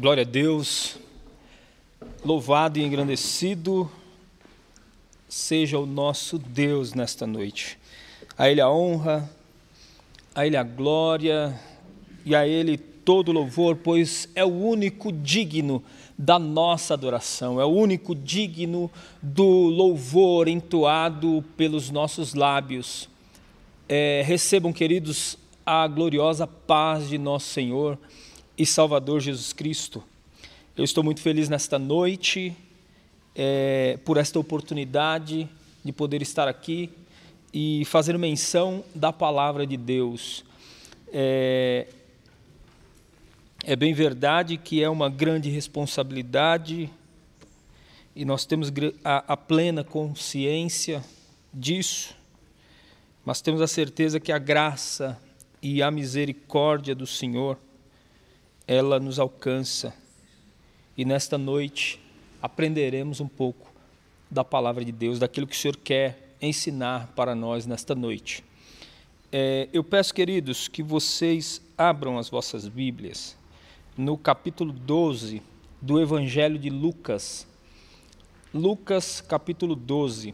Glória a Deus, louvado e engrandecido seja o nosso Deus nesta noite. A Ele a honra, a Ele a glória e a Ele todo louvor, pois é o único digno da nossa adoração, é o único digno do louvor entoado pelos nossos lábios. É, recebam, queridos, a gloriosa paz de nosso Senhor e Salvador Jesus Cristo. Eu estou muito feliz nesta noite é, por esta oportunidade de poder estar aqui e fazer menção da palavra de Deus. É, é bem verdade que é uma grande responsabilidade e nós temos a, a plena consciência disso, mas temos a certeza que a graça e a misericórdia do Senhor ela nos alcança. E nesta noite aprenderemos um pouco da palavra de Deus, daquilo que o Senhor quer ensinar para nós nesta noite. É, eu peço, queridos, que vocês abram as vossas Bíblias no capítulo 12 do Evangelho de Lucas. Lucas, capítulo 12,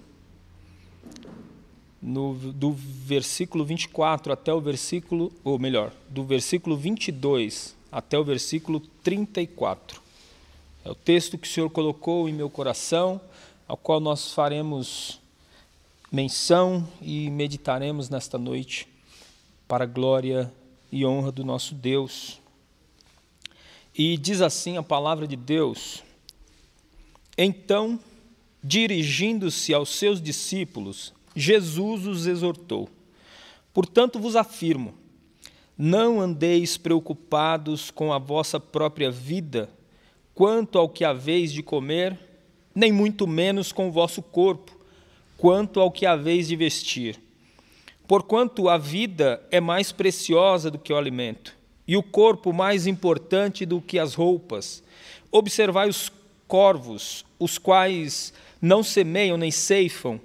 no, do versículo 24 até o versículo, ou melhor, do versículo 22 até o versículo 34. É o texto que o Senhor colocou em meu coração, ao qual nós faremos menção e meditaremos nesta noite, para a glória e honra do nosso Deus. E diz assim a palavra de Deus: Então, dirigindo-se aos seus discípulos, Jesus os exortou: Portanto vos afirmo, não andeis preocupados com a vossa própria vida, quanto ao que haveis de comer, nem muito menos com o vosso corpo, quanto ao que haveis de vestir. Porquanto a vida é mais preciosa do que o alimento, e o corpo mais importante do que as roupas. Observai os corvos, os quais não semeiam nem ceifam,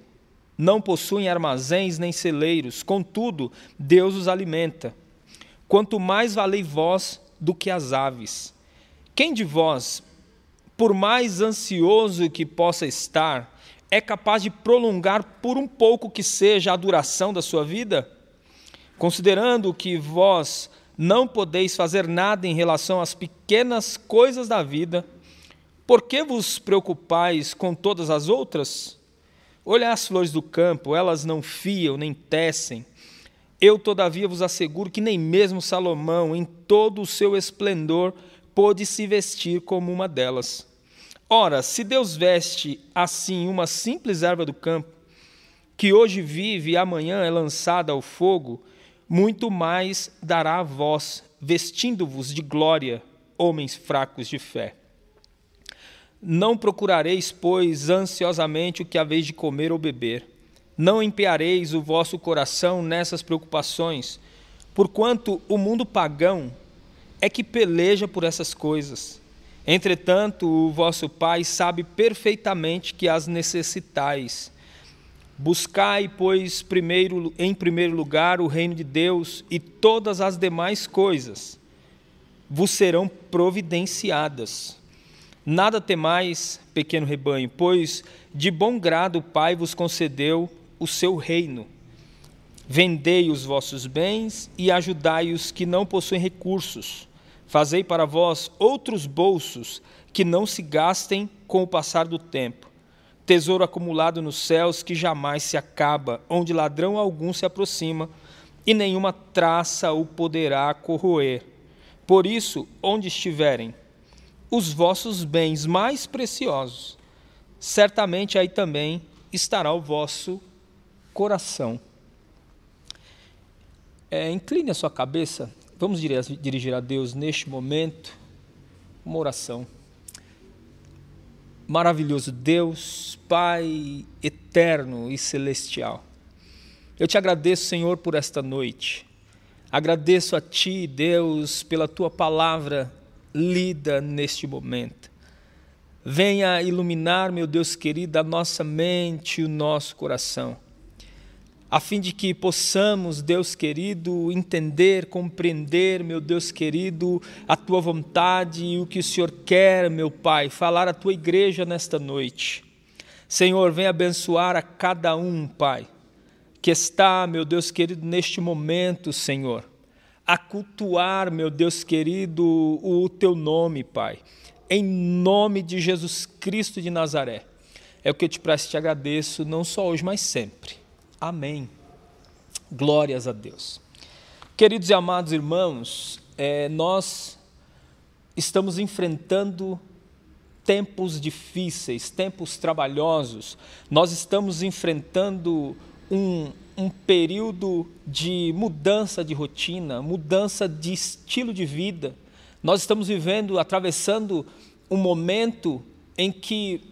não possuem armazéns nem celeiros, contudo, Deus os alimenta quanto mais valei vós do que as aves. Quem de vós, por mais ansioso que possa estar, é capaz de prolongar por um pouco que seja a duração da sua vida? Considerando que vós não podeis fazer nada em relação às pequenas coisas da vida, por que vos preocupais com todas as outras? Olha as flores do campo, elas não fiam nem tecem. Eu, todavia, vos asseguro que nem mesmo Salomão, em todo o seu esplendor, pôde se vestir como uma delas. Ora, se Deus veste assim uma simples erva do campo, que hoje vive e amanhã é lançada ao fogo, muito mais dará a vós, vestindo-vos de glória, homens fracos de fé. Não procurareis, pois, ansiosamente o que haveis de comer ou beber não empeareis o vosso coração nessas preocupações, porquanto o mundo pagão é que peleja por essas coisas. Entretanto, o vosso Pai sabe perfeitamente que as necessitais. Buscai, pois, primeiro, em primeiro lugar o reino de Deus, e todas as demais coisas vos serão providenciadas. Nada temais, pequeno rebanho, pois de bom grado o Pai vos concedeu o seu reino. Vendei os vossos bens e ajudai os que não possuem recursos. Fazei para vós outros bolsos que não se gastem com o passar do tempo. Tesouro acumulado nos céus que jamais se acaba, onde ladrão algum se aproxima e nenhuma traça o poderá corroer. Por isso, onde estiverem os vossos bens mais preciosos, certamente aí também estará o vosso coração. É, incline a sua cabeça, vamos dirigir a Deus neste momento uma oração. Maravilhoso Deus, Pai eterno e celestial. Eu te agradeço, Senhor, por esta noite. Agradeço a Ti, Deus, pela Tua palavra lida neste momento. Venha iluminar, meu Deus querido, a nossa mente e o nosso coração a fim de que possamos, Deus querido, entender, compreender, meu Deus querido, a tua vontade e o que o Senhor quer, meu Pai, falar à tua igreja nesta noite. Senhor, vem abençoar a cada um, Pai, que está, meu Deus querido, neste momento, Senhor, a cultuar, meu Deus querido, o teu nome, Pai, em nome de Jesus Cristo de Nazaré. É o que eu te peço e te agradeço, não só hoje, mas sempre. Amém. Glórias a Deus. Queridos e amados irmãos, é, nós estamos enfrentando tempos difíceis, tempos trabalhosos, nós estamos enfrentando um, um período de mudança de rotina, mudança de estilo de vida. Nós estamos vivendo, atravessando um momento em que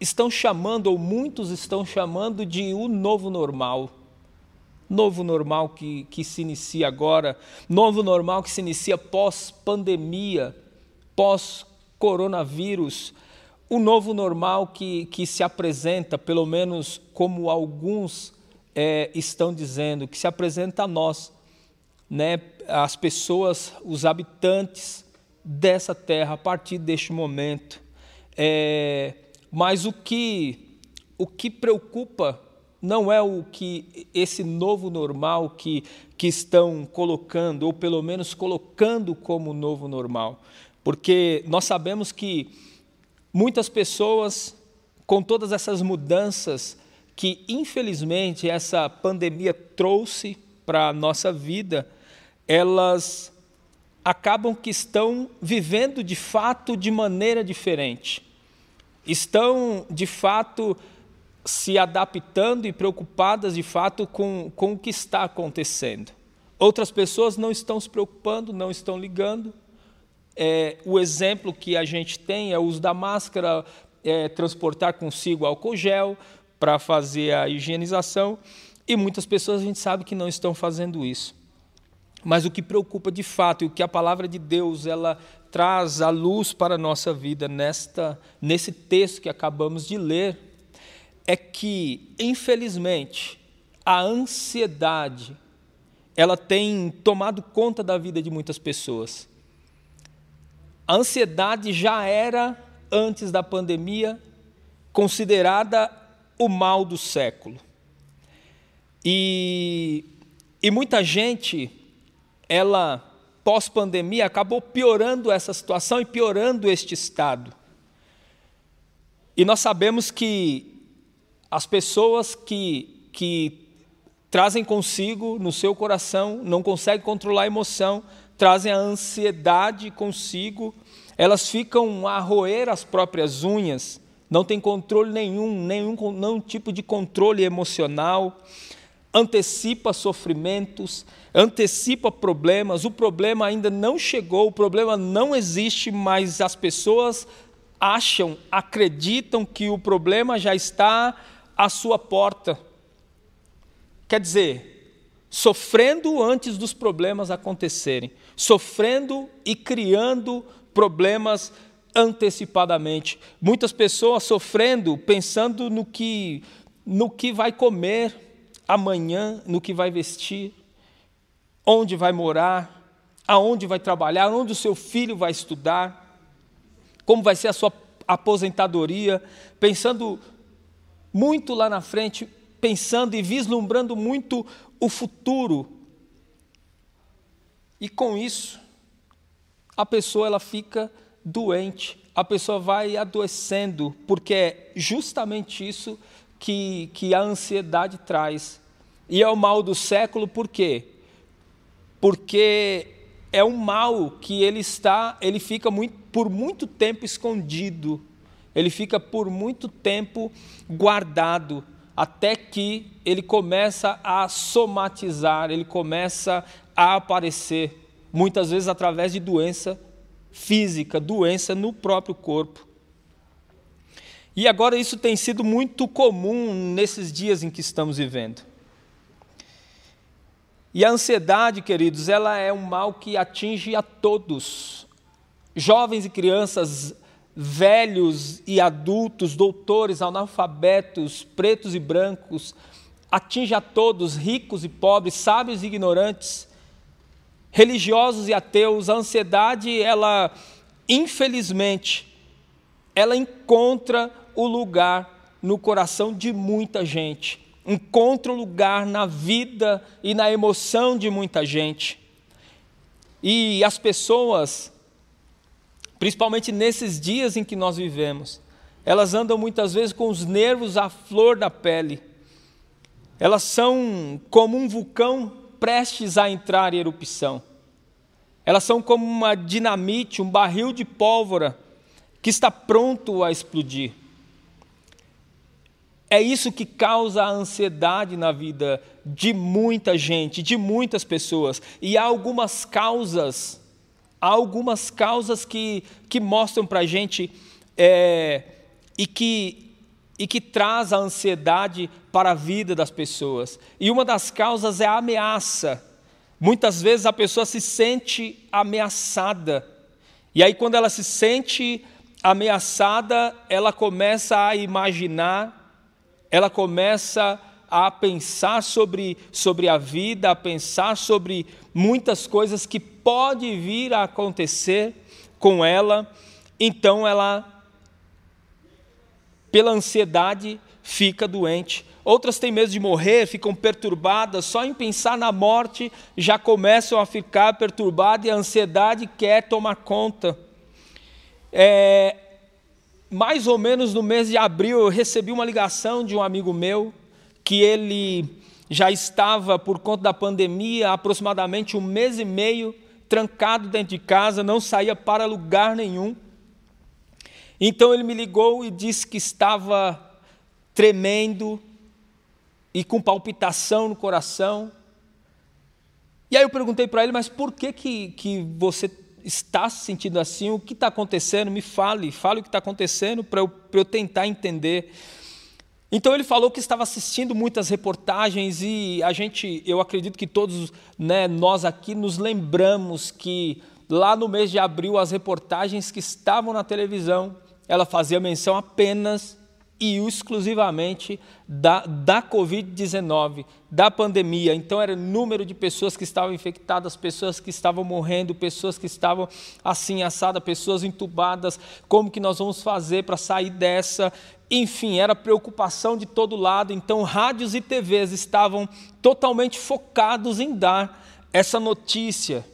estão chamando, ou muitos estão chamando, de o novo normal. Novo normal que, que se inicia agora, novo normal que se inicia pós-pandemia, pós-coronavírus, o novo normal que, que se apresenta, pelo menos como alguns é, estão dizendo, que se apresenta a nós, né, as pessoas, os habitantes dessa terra a partir deste momento. É, mas o que, o que preocupa não é o que esse novo normal que, que estão colocando, ou pelo menos colocando como novo normal. Porque nós sabemos que muitas pessoas, com todas essas mudanças que infelizmente essa pandemia trouxe para a nossa vida, elas acabam que estão vivendo de fato de maneira diferente estão de fato se adaptando e preocupadas de fato com, com o que está acontecendo. Outras pessoas não estão se preocupando, não estão ligando. É, o exemplo que a gente tem é o uso da máscara, é, transportar consigo álcool gel para fazer a higienização, e muitas pessoas a gente sabe que não estão fazendo isso. Mas o que preocupa de fato e o que a palavra de Deus ela traz a luz para a nossa vida nesta, nesse texto que acabamos de ler é que, infelizmente, a ansiedade ela tem tomado conta da vida de muitas pessoas. A ansiedade já era, antes da pandemia, considerada o mal do século. E, e muita gente, ela pós-pandemia acabou piorando essa situação e piorando este estado. E nós sabemos que as pessoas que, que trazem consigo no seu coração, não conseguem controlar a emoção, trazem a ansiedade consigo, elas ficam a roer as próprias unhas, não tem controle nenhum, nenhum, nenhum tipo de controle emocional, antecipa sofrimentos, antecipa problemas, o problema ainda não chegou, o problema não existe, mas as pessoas acham, acreditam que o problema já está à sua porta. Quer dizer, sofrendo antes dos problemas acontecerem, sofrendo e criando problemas antecipadamente. Muitas pessoas sofrendo, pensando no que no que vai comer amanhã, no que vai vestir onde vai morar, aonde vai trabalhar, onde o seu filho vai estudar, como vai ser a sua aposentadoria, pensando muito lá na frente, pensando e vislumbrando muito o futuro. E com isso, a pessoa ela fica doente, a pessoa vai adoecendo, porque é justamente isso que, que a ansiedade traz. E é o mal do século, por quê? Porque é um mal que ele está, ele fica muito, por muito tempo escondido, ele fica por muito tempo guardado, até que ele começa a somatizar, ele começa a aparecer, muitas vezes através de doença física, doença no próprio corpo. E agora isso tem sido muito comum nesses dias em que estamos vivendo. E a ansiedade, queridos, ela é um mal que atinge a todos, jovens e crianças, velhos e adultos, doutores, analfabetos, pretos e brancos, atinge a todos, ricos e pobres, sábios e ignorantes, religiosos e ateus. A ansiedade, ela, infelizmente, ela encontra o lugar no coração de muita gente, encontra o lugar na vida e na emoção de muita gente. E as pessoas, principalmente nesses dias em que nós vivemos, elas andam muitas vezes com os nervos à flor da pele. Elas são como um vulcão prestes a entrar em erupção. Elas são como uma dinamite, um barril de pólvora que está pronto a explodir. É isso que causa a ansiedade na vida de muita gente, de muitas pessoas. E há algumas causas, há algumas causas que, que mostram para a gente é, e, que, e que traz a ansiedade para a vida das pessoas. E uma das causas é a ameaça. Muitas vezes a pessoa se sente ameaçada. E aí, quando ela se sente ameaçada, ela começa a imaginar ela começa a pensar sobre, sobre a vida, a pensar sobre muitas coisas que pode vir a acontecer com ela, então ela, pela ansiedade, fica doente. Outras têm medo de morrer, ficam perturbadas, só em pensar na morte já começam a ficar perturbadas e a ansiedade quer tomar conta. É, mais ou menos no mês de abril, eu recebi uma ligação de um amigo meu que ele já estava, por conta da pandemia, aproximadamente um mês e meio trancado dentro de casa, não saía para lugar nenhum. Então ele me ligou e disse que estava tremendo e com palpitação no coração. E aí eu perguntei para ele, mas por que, que, que você está se sentindo assim, o que está acontecendo, me fale, fale o que está acontecendo para eu, eu tentar entender. Então ele falou que estava assistindo muitas reportagens e a gente, eu acredito que todos né, nós aqui nos lembramos que lá no mês de abril as reportagens que estavam na televisão, ela fazia menção apenas e exclusivamente da, da Covid-19, da pandemia. Então, era o número de pessoas que estavam infectadas, pessoas que estavam morrendo, pessoas que estavam assim assadas, pessoas entubadas. Como que nós vamos fazer para sair dessa? Enfim, era preocupação de todo lado. Então, rádios e TVs estavam totalmente focados em dar essa notícia.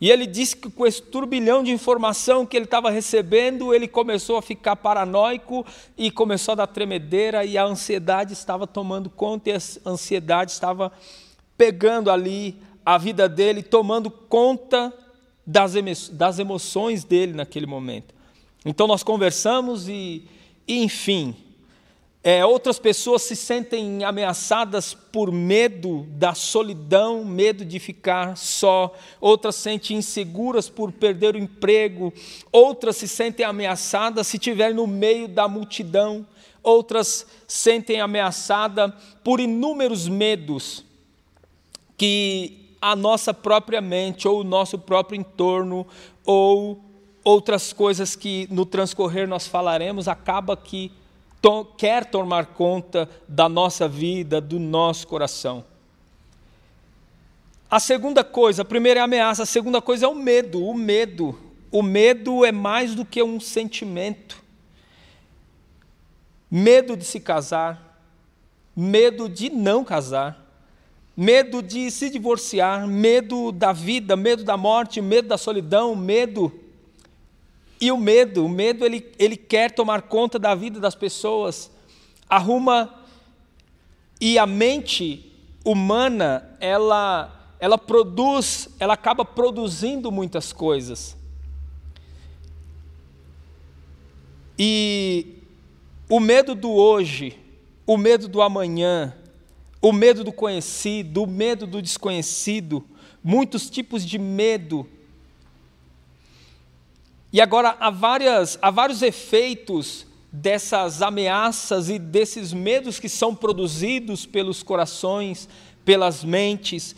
E ele disse que com esse turbilhão de informação que ele estava recebendo, ele começou a ficar paranoico e começou a dar tremedeira e a ansiedade estava tomando conta e a ansiedade estava pegando ali a vida dele, tomando conta das, das emoções dele naquele momento. Então nós conversamos e, e enfim, é, outras pessoas se sentem ameaçadas por medo da solidão, medo de ficar só. Outras se sentem inseguras por perder o emprego. Outras se sentem ameaçadas se estiverem no meio da multidão. Outras sentem ameaçadas por inúmeros medos que a nossa própria mente ou o nosso próprio entorno ou outras coisas que no transcorrer nós falaremos acaba que to quer tomar conta da nossa vida, do nosso coração. A segunda coisa, a primeira é a ameaça, a segunda coisa é o medo. O medo, o medo é mais do que um sentimento. Medo de se casar, medo de não casar, medo de se divorciar, medo da vida, medo da morte, medo da solidão, medo e o medo, o medo ele, ele quer tomar conta da vida das pessoas, arruma e a mente humana, ela ela produz, ela acaba produzindo muitas coisas. E o medo do hoje, o medo do amanhã, o medo do conhecido, o medo do desconhecido, muitos tipos de medo e agora há, várias, há vários efeitos dessas ameaças e desses medos que são produzidos pelos corações, pelas mentes,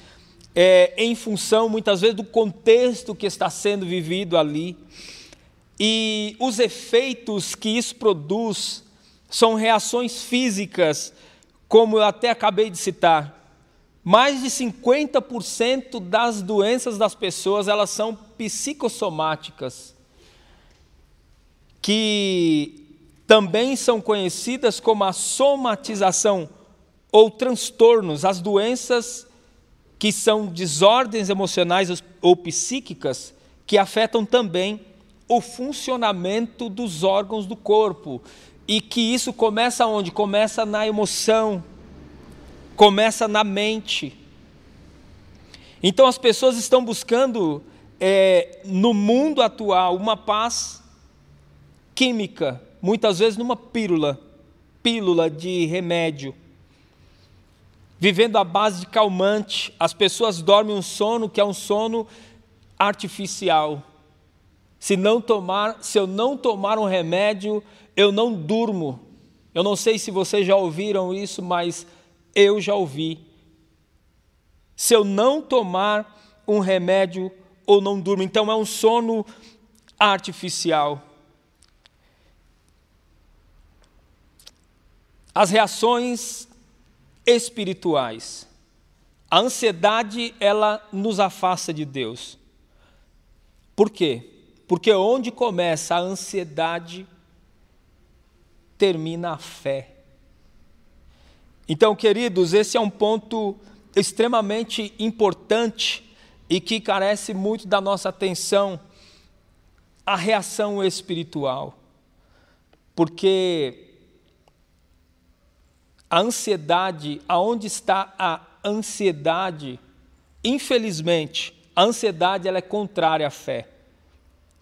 é, em função muitas vezes do contexto que está sendo vivido ali. E os efeitos que isso produz são reações físicas, como eu até acabei de citar, mais de 50% das doenças das pessoas, elas são psicossomáticas, que também são conhecidas como a somatização ou transtornos, as doenças que são desordens emocionais ou psíquicas que afetam também o funcionamento dos órgãos do corpo. E que isso começa onde? Começa na emoção, começa na mente. Então as pessoas estão buscando é, no mundo atual uma paz química, muitas vezes numa pílula, pílula de remédio vivendo à base de calmante. As pessoas dormem um sono que é um sono artificial. Se não tomar, se eu não tomar um remédio, eu não durmo. Eu não sei se vocês já ouviram isso, mas eu já ouvi. Se eu não tomar um remédio ou não durmo, então é um sono artificial. As reações espirituais. A ansiedade, ela nos afasta de Deus. Por quê? Porque onde começa a ansiedade, termina a fé. Então, queridos, esse é um ponto extremamente importante e que carece muito da nossa atenção, a reação espiritual. Porque a ansiedade, aonde está a ansiedade? Infelizmente, a ansiedade ela é contrária à fé.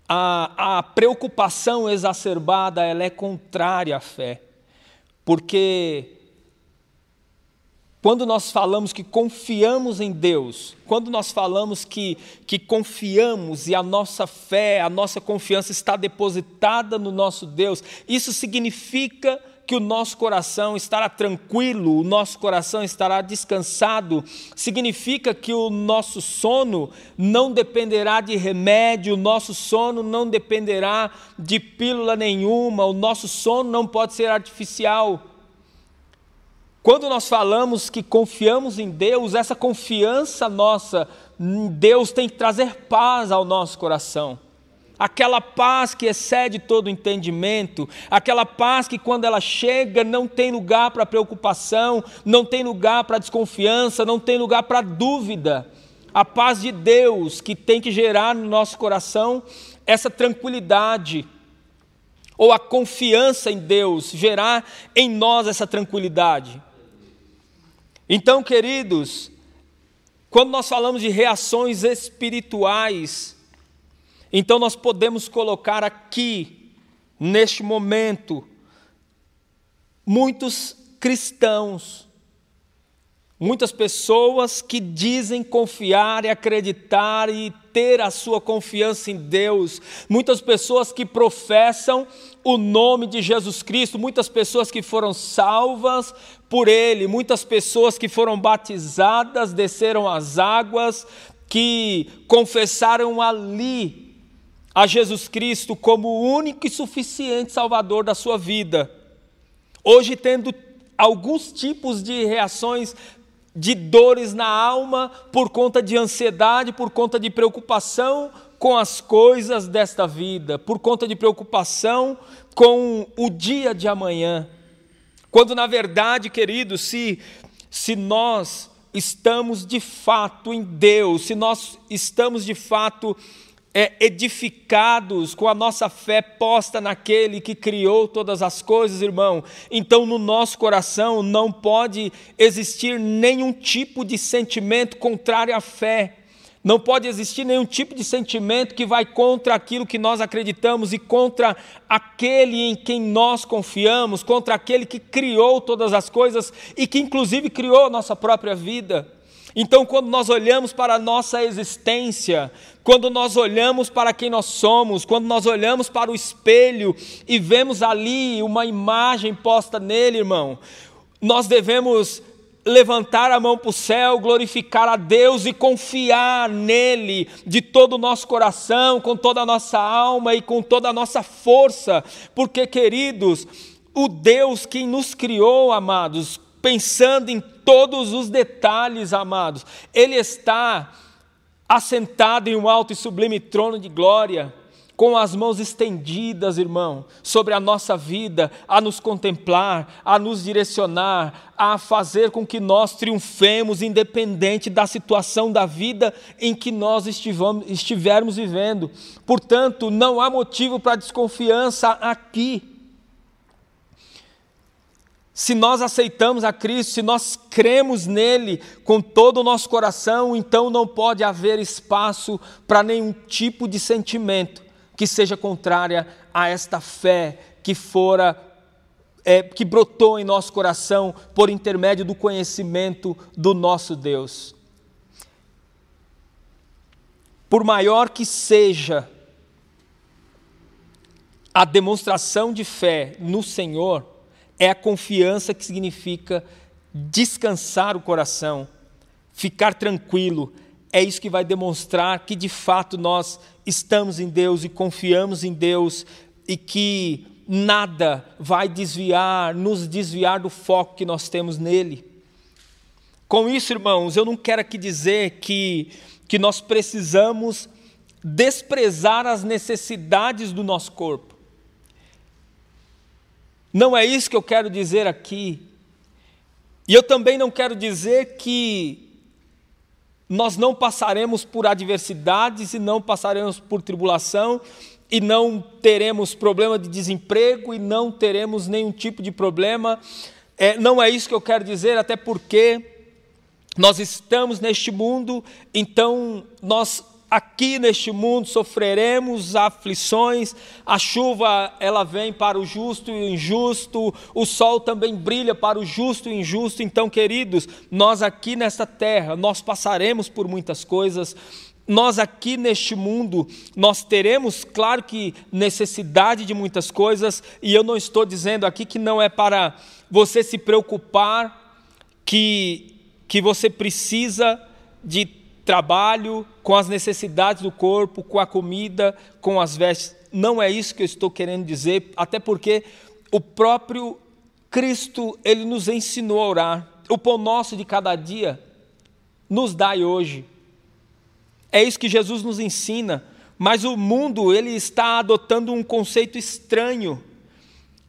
A, a preocupação exacerbada ela é contrária à fé. Porque quando nós falamos que confiamos em Deus, quando nós falamos que, que confiamos e a nossa fé, a nossa confiança está depositada no nosso Deus, isso significa que o nosso coração estará tranquilo, o nosso coração estará descansado, significa que o nosso sono não dependerá de remédio, o nosso sono não dependerá de pílula nenhuma, o nosso sono não pode ser artificial. Quando nós falamos que confiamos em Deus, essa confiança nossa em Deus tem que trazer paz ao nosso coração aquela paz que excede todo entendimento, aquela paz que quando ela chega não tem lugar para preocupação, não tem lugar para desconfiança, não tem lugar para dúvida. A paz de Deus que tem que gerar no nosso coração essa tranquilidade, ou a confiança em Deus, gerar em nós essa tranquilidade. Então, queridos, quando nós falamos de reações espirituais, então nós podemos colocar aqui, neste momento, muitos cristãos, muitas pessoas que dizem confiar e acreditar e ter a sua confiança em Deus, muitas pessoas que professam o nome de Jesus Cristo, muitas pessoas que foram salvas por Ele, muitas pessoas que foram batizadas, desceram as águas, que confessaram ali a Jesus Cristo como o único e suficiente Salvador da sua vida. Hoje, tendo alguns tipos de reações de dores na alma por conta de ansiedade, por conta de preocupação com as coisas desta vida, por conta de preocupação com o dia de amanhã. Quando na verdade, queridos, se se nós estamos de fato em Deus, se nós estamos de fato é, edificados com a nossa fé posta naquele que criou todas as coisas, irmão, então no nosso coração não pode existir nenhum tipo de sentimento contrário à fé. Não pode existir nenhum tipo de sentimento que vai contra aquilo que nós acreditamos e contra aquele em quem nós confiamos, contra aquele que criou todas as coisas e que, inclusive, criou a nossa própria vida. Então, quando nós olhamos para a nossa existência, quando nós olhamos para quem nós somos, quando nós olhamos para o espelho e vemos ali uma imagem posta nele, irmão, nós devemos levantar a mão para o céu, glorificar a Deus e confiar nele de todo o nosso coração, com toda a nossa alma e com toda a nossa força, porque, queridos, o Deus que nos criou, amados, pensando em todos os detalhes, amados. Ele está assentado em um alto e sublime trono de glória, com as mãos estendidas, irmão, sobre a nossa vida, a nos contemplar, a nos direcionar, a fazer com que nós triunfemos, independente da situação da vida em que nós estivermos vivendo. Portanto, não há motivo para desconfiança aqui. Se nós aceitamos a Cristo, se nós cremos nele com todo o nosso coração, então não pode haver espaço para nenhum tipo de sentimento que seja contrária a esta fé que fora é, que brotou em nosso coração por intermédio do conhecimento do nosso Deus. Por maior que seja a demonstração de fé no Senhor, é a confiança que significa descansar o coração, ficar tranquilo. É isso que vai demonstrar que de fato nós estamos em Deus e confiamos em Deus e que nada vai desviar, nos desviar do foco que nós temos nele. Com isso, irmãos, eu não quero aqui dizer que, que nós precisamos desprezar as necessidades do nosso corpo. Não é isso que eu quero dizer aqui. E eu também não quero dizer que nós não passaremos por adversidades e não passaremos por tribulação e não teremos problema de desemprego e não teremos nenhum tipo de problema. É, não é isso que eu quero dizer, até porque nós estamos neste mundo, então nós aqui neste mundo sofreremos aflições, a chuva ela vem para o justo e o injusto, o sol também brilha para o justo e o injusto. Então, queridos, nós aqui nesta terra, nós passaremos por muitas coisas. Nós aqui neste mundo, nós teremos, claro que, necessidade de muitas coisas, e eu não estou dizendo aqui que não é para você se preocupar, que, que você precisa de trabalho, com as necessidades do corpo, com a comida, com as vestes. Não é isso que eu estou querendo dizer, até porque o próprio Cristo, ele nos ensinou a orar. O pão nosso de cada dia nos dai hoje. É isso que Jesus nos ensina, mas o mundo ele está adotando um conceito estranho,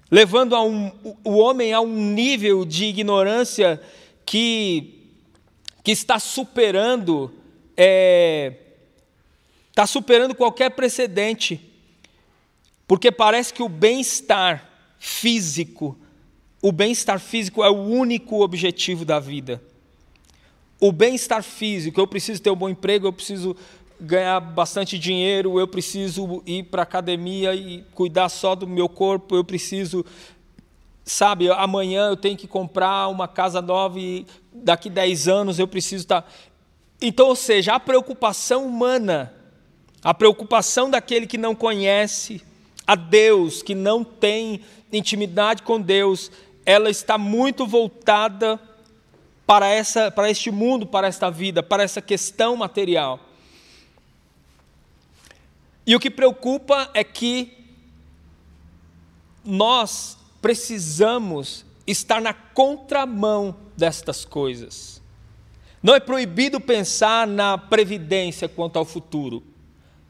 levando um, o homem a um nível de ignorância que, que está superando está é, tá superando qualquer precedente, porque parece que o bem-estar físico, o bem-estar físico é o único objetivo da vida. O bem-estar físico, eu preciso ter um bom emprego, eu preciso ganhar bastante dinheiro, eu preciso ir para a academia e cuidar só do meu corpo, eu preciso, sabe, amanhã eu tenho que comprar uma casa nova e daqui 10 anos eu preciso estar. Então, ou seja, a preocupação humana, a preocupação daquele que não conhece a Deus, que não tem intimidade com Deus, ela está muito voltada para, essa, para este mundo, para esta vida, para essa questão material. E o que preocupa é que nós precisamos estar na contramão destas coisas. Não é proibido pensar na previdência quanto ao futuro.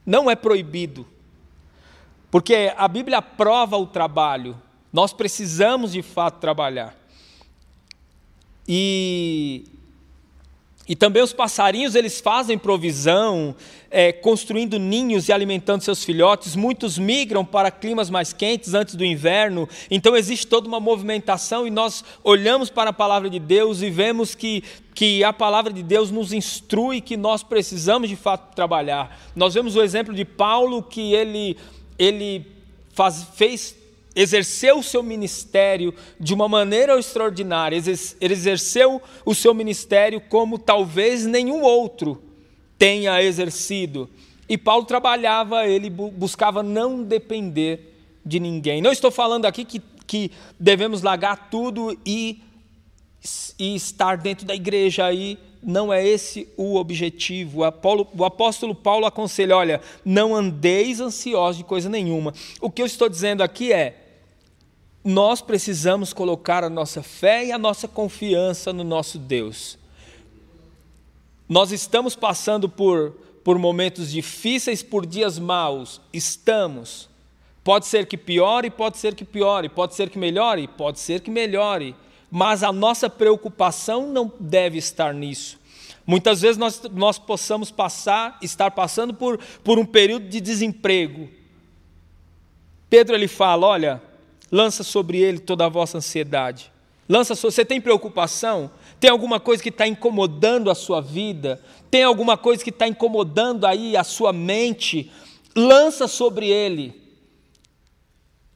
Não é proibido. Porque a Bíblia aprova o trabalho. Nós precisamos de fato trabalhar. E e também os passarinhos, eles fazem provisão, é, construindo ninhos e alimentando seus filhotes. Muitos migram para climas mais quentes antes do inverno. Então existe toda uma movimentação e nós olhamos para a palavra de Deus e vemos que, que a palavra de Deus nos instrui que nós precisamos de fato trabalhar. Nós vemos o exemplo de Paulo que ele, ele faz, fez exerceu o seu ministério de uma maneira extraordinária, ele exerceu o seu ministério como talvez nenhum outro tenha exercido. E Paulo trabalhava, ele buscava não depender de ninguém. Não estou falando aqui que, que devemos largar tudo e, e estar dentro da igreja aí. Não é esse o objetivo. O, apóstolo Paulo aconselha: olha, não andeis ansiosos de coisa nenhuma. O que eu estou dizendo aqui é: nós precisamos colocar a nossa fé e a nossa confiança no nosso Deus. Nós estamos passando por, por momentos difíceis, por dias maus, estamos. Pode ser que piore, pode ser que piore, pode ser que melhore, pode ser que melhore, mas a nossa preocupação não deve estar nisso. Muitas vezes nós, nós possamos passar, estar passando por, por um período de desemprego. Pedro ele fala: olha, lança sobre ele toda a vossa ansiedade. Lança sobre, você tem preocupação? Tem alguma coisa que está incomodando a sua vida? Tem alguma coisa que está incomodando aí a sua mente? Lança sobre ele.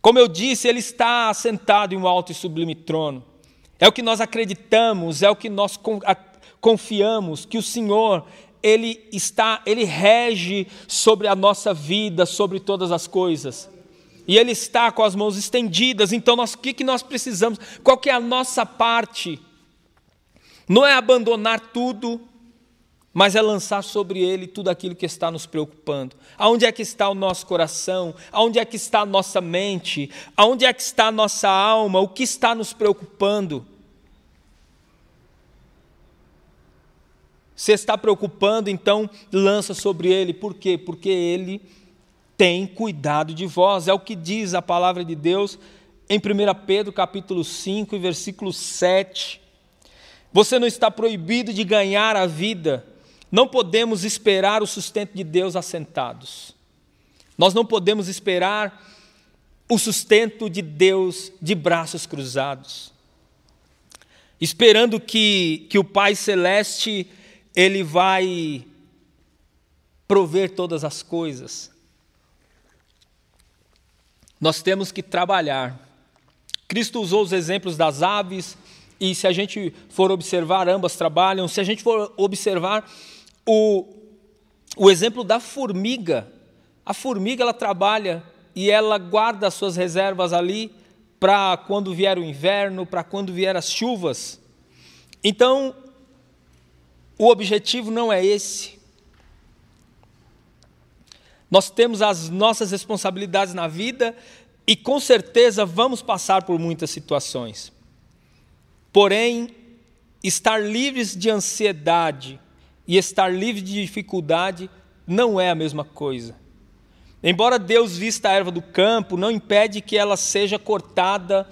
Como eu disse, ele está sentado em um alto e sublime trono. É o que nós acreditamos, é o que nós confiamos que o Senhor ele está, ele rege sobre a nossa vida, sobre todas as coisas. E ele está com as mãos estendidas. Então, nós, o que, que nós precisamos? Qual que é a nossa parte? Não é abandonar tudo, mas é lançar sobre ele tudo aquilo que está nos preocupando. Aonde é que está o nosso coração? Aonde é que está a nossa mente? Aonde é que está a nossa alma? O que está nos preocupando? Se está preocupando, então lança sobre ele. Por quê? Porque ele tem cuidado de vós. É o que diz a palavra de Deus em 1 Pedro capítulo 5, versículo 7. Você não está proibido de ganhar a vida. Não podemos esperar o sustento de Deus assentados. Nós não podemos esperar o sustento de Deus de braços cruzados. Esperando que, que o Pai Celeste ele vai prover todas as coisas. Nós temos que trabalhar. Cristo usou os exemplos das aves, e se a gente for observar, ambas trabalham. Se a gente for observar o, o exemplo da formiga, a formiga ela trabalha e ela guarda as suas reservas ali para quando vier o inverno, para quando vier as chuvas. Então, o objetivo não é esse. Nós temos as nossas responsabilidades na vida e com certeza vamos passar por muitas situações. Porém, estar livres de ansiedade e estar livre de dificuldade não é a mesma coisa. Embora Deus vista a erva do campo, não impede que ela seja cortada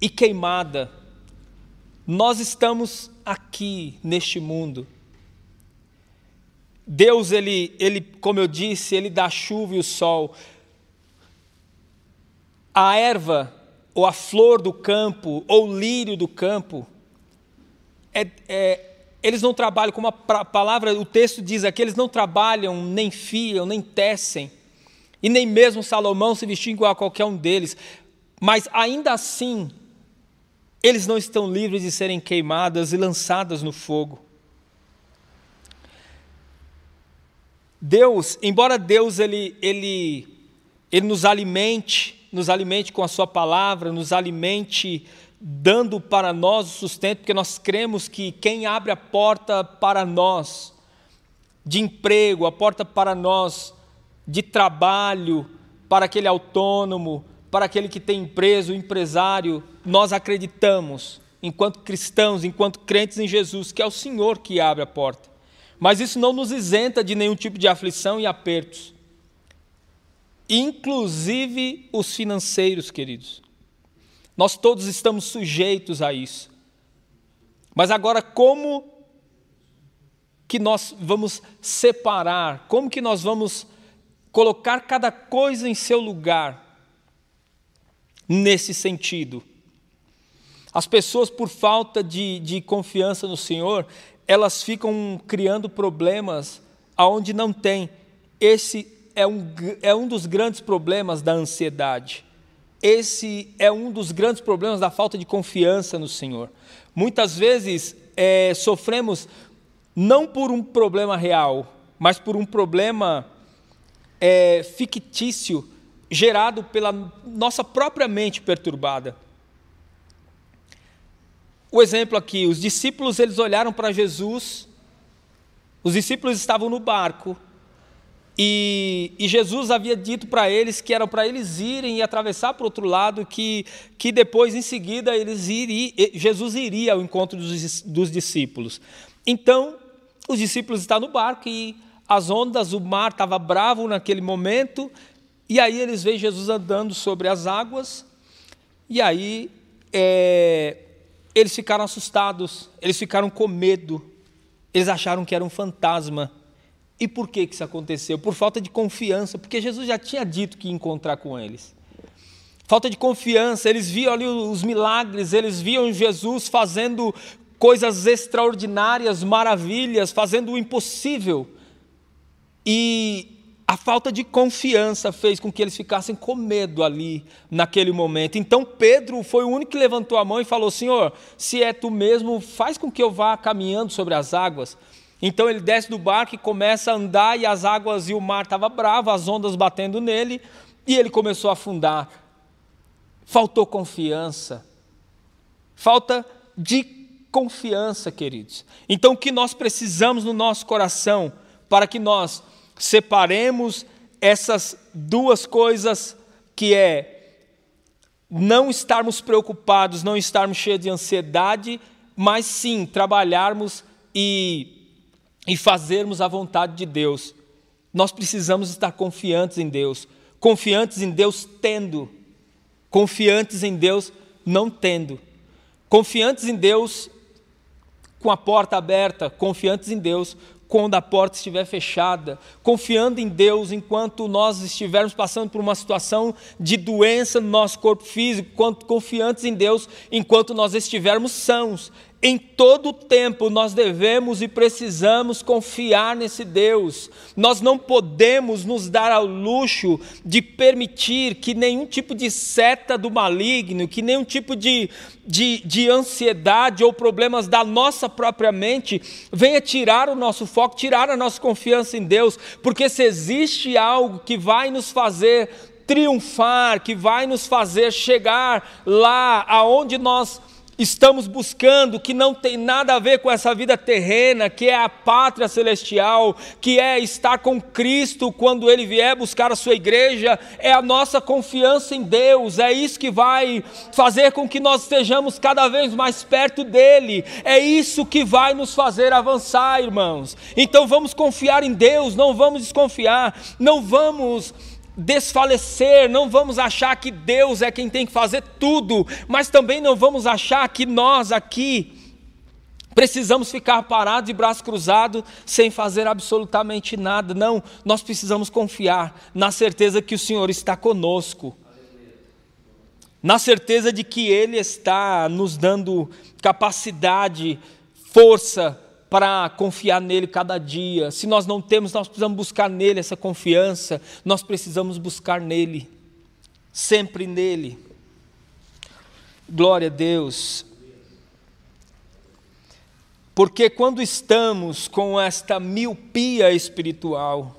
e queimada. Nós estamos aqui neste mundo. Deus, ele, ele, como eu disse, ele dá a chuva e o sol. A erva, ou a flor do campo, ou o lírio do campo, é, é, eles não trabalham, como a palavra, o texto diz aqui, eles não trabalham, nem fiam, nem tecem, e nem mesmo Salomão se vestiu igual a qualquer um deles, mas ainda assim, eles não estão livres de serem queimadas e lançadas no fogo. Deus, embora Deus ele, ele, ele nos alimente, nos alimente com a sua palavra, nos alimente dando para nós o sustento, porque nós cremos que quem abre a porta para nós de emprego, a porta para nós de trabalho, para aquele autônomo, para aquele que tem empresa, o empresário, nós acreditamos, enquanto cristãos, enquanto crentes em Jesus, que é o Senhor que abre a porta. Mas isso não nos isenta de nenhum tipo de aflição e apertos, inclusive os financeiros, queridos. Nós todos estamos sujeitos a isso. Mas agora, como que nós vamos separar? Como que nós vamos colocar cada coisa em seu lugar nesse sentido. As pessoas, por falta de, de confiança no Senhor, elas ficam criando problemas aonde não tem. Esse é um, é um dos grandes problemas da ansiedade. Esse é um dos grandes problemas da falta de confiança no Senhor. Muitas vezes é, sofremos não por um problema real, mas por um problema é, fictício gerado pela nossa própria mente perturbada. O exemplo aqui, os discípulos eles olharam para Jesus, os discípulos estavam no barco, E, e, Jesus havia dito para eles que era para eles irem e atravessar para o outro lado, que, que depois, em seguida, eles iriam, Jesus iria ao encontro dos, dos discípulos. Então, os discípulos estão no barco e as ondas, o mar estava bravo naquele momento, e aí eles veem Jesus andando sobre as águas, e aí é, eles ficaram assustados, eles ficaram com medo, eles acharam que era um fantasma. E por que, que isso aconteceu? Por falta de confiança, porque Jesus já tinha dito que ia encontrar com eles. Falta de confiança, eles viam ali os milagres, eles viam Jesus fazendo coisas extraordinárias, maravilhas, fazendo o impossível. E a falta de confiança fez com que eles ficassem com medo ali naquele momento. Então Pedro foi o único que levantou a mão e falou: Senhor, se é tu mesmo, faz com que eu vá caminhando sobre as águas. Então ele desce do barco e começa a andar, e as águas e o mar estavam bravos, as ondas batendo nele, e ele começou a afundar. Faltou confiança. Falta de confiança, queridos. Então, o que nós precisamos no nosso coração para que nós separemos essas duas coisas, que é não estarmos preocupados, não estarmos cheios de ansiedade, mas sim trabalharmos e e fazermos a vontade de Deus. Nós precisamos estar confiantes em Deus, confiantes em Deus tendo, confiantes em Deus não tendo, confiantes em Deus com a porta aberta, confiantes em Deus quando a porta estiver fechada, confiando em Deus enquanto nós estivermos passando por uma situação de doença no nosso corpo físico, confiantes em Deus enquanto nós estivermos sãos, em todo tempo nós devemos e precisamos confiar nesse Deus. Nós não podemos nos dar ao luxo de permitir que nenhum tipo de seta do maligno, que nenhum tipo de, de, de ansiedade ou problemas da nossa própria mente venha tirar o nosso foco, tirar a nossa confiança em Deus, porque se existe algo que vai nos fazer triunfar, que vai nos fazer chegar lá aonde nós estamos buscando, que não tem nada a ver com essa vida terrena, que é a pátria celestial, que é estar com Cristo quando Ele vier buscar a sua igreja, é a nossa confiança em Deus, é isso que vai fazer com que nós estejamos cada vez mais perto dEle, é isso que vai nos fazer avançar, irmãos. Então vamos confiar em Deus, não vamos desconfiar, não vamos desfalecer, não vamos achar que Deus é quem tem que fazer tudo, mas também não vamos achar que nós aqui precisamos ficar parados de braço cruzado sem fazer absolutamente nada. Não, nós precisamos confiar na certeza que o Senhor está conosco. Na certeza de que Ele está nos dando capacidade, força, para confiar nele cada dia. Se nós não temos, nós precisamos buscar nele essa confiança, nós precisamos buscar nele, sempre nele. Glória a Deus. Porque quando estamos com esta miopia espiritual,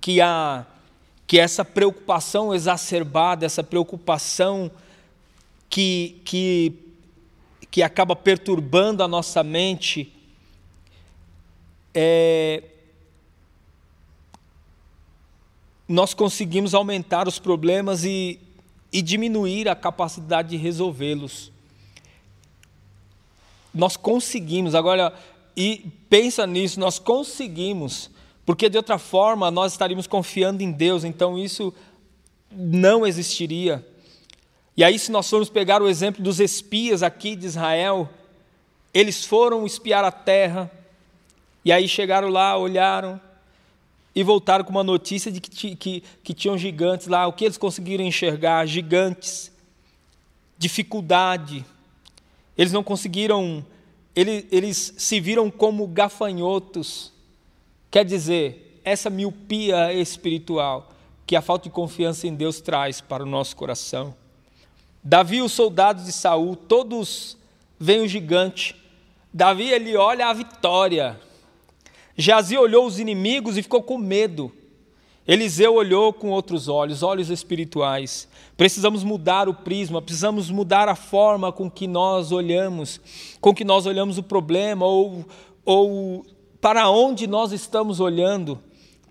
que há que essa preocupação exacerbada, essa preocupação que, que, que acaba perturbando a nossa mente, é, nós conseguimos aumentar os problemas e, e diminuir a capacidade de resolvê-los. Nós conseguimos, agora, e pensa nisso, nós conseguimos, porque de outra forma nós estaríamos confiando em Deus, então isso não existiria. E aí, se nós formos pegar o exemplo dos espias aqui de Israel, eles foram espiar a terra, e aí chegaram lá, olharam e voltaram com uma notícia de que, que, que tinham gigantes lá. O que eles conseguiram enxergar? Gigantes, dificuldade. Eles não conseguiram, eles, eles se viram como gafanhotos. Quer dizer, essa miopia espiritual que a falta de confiança em Deus traz para o nosso coração. Davi, os soldados de Saul, todos veem o gigante. Davi ele olha a vitória. Jazi olhou os inimigos e ficou com medo. Eliseu olhou com outros olhos, olhos espirituais. Precisamos mudar o prisma, precisamos mudar a forma com que nós olhamos, com que nós olhamos o problema ou, ou para onde nós estamos olhando.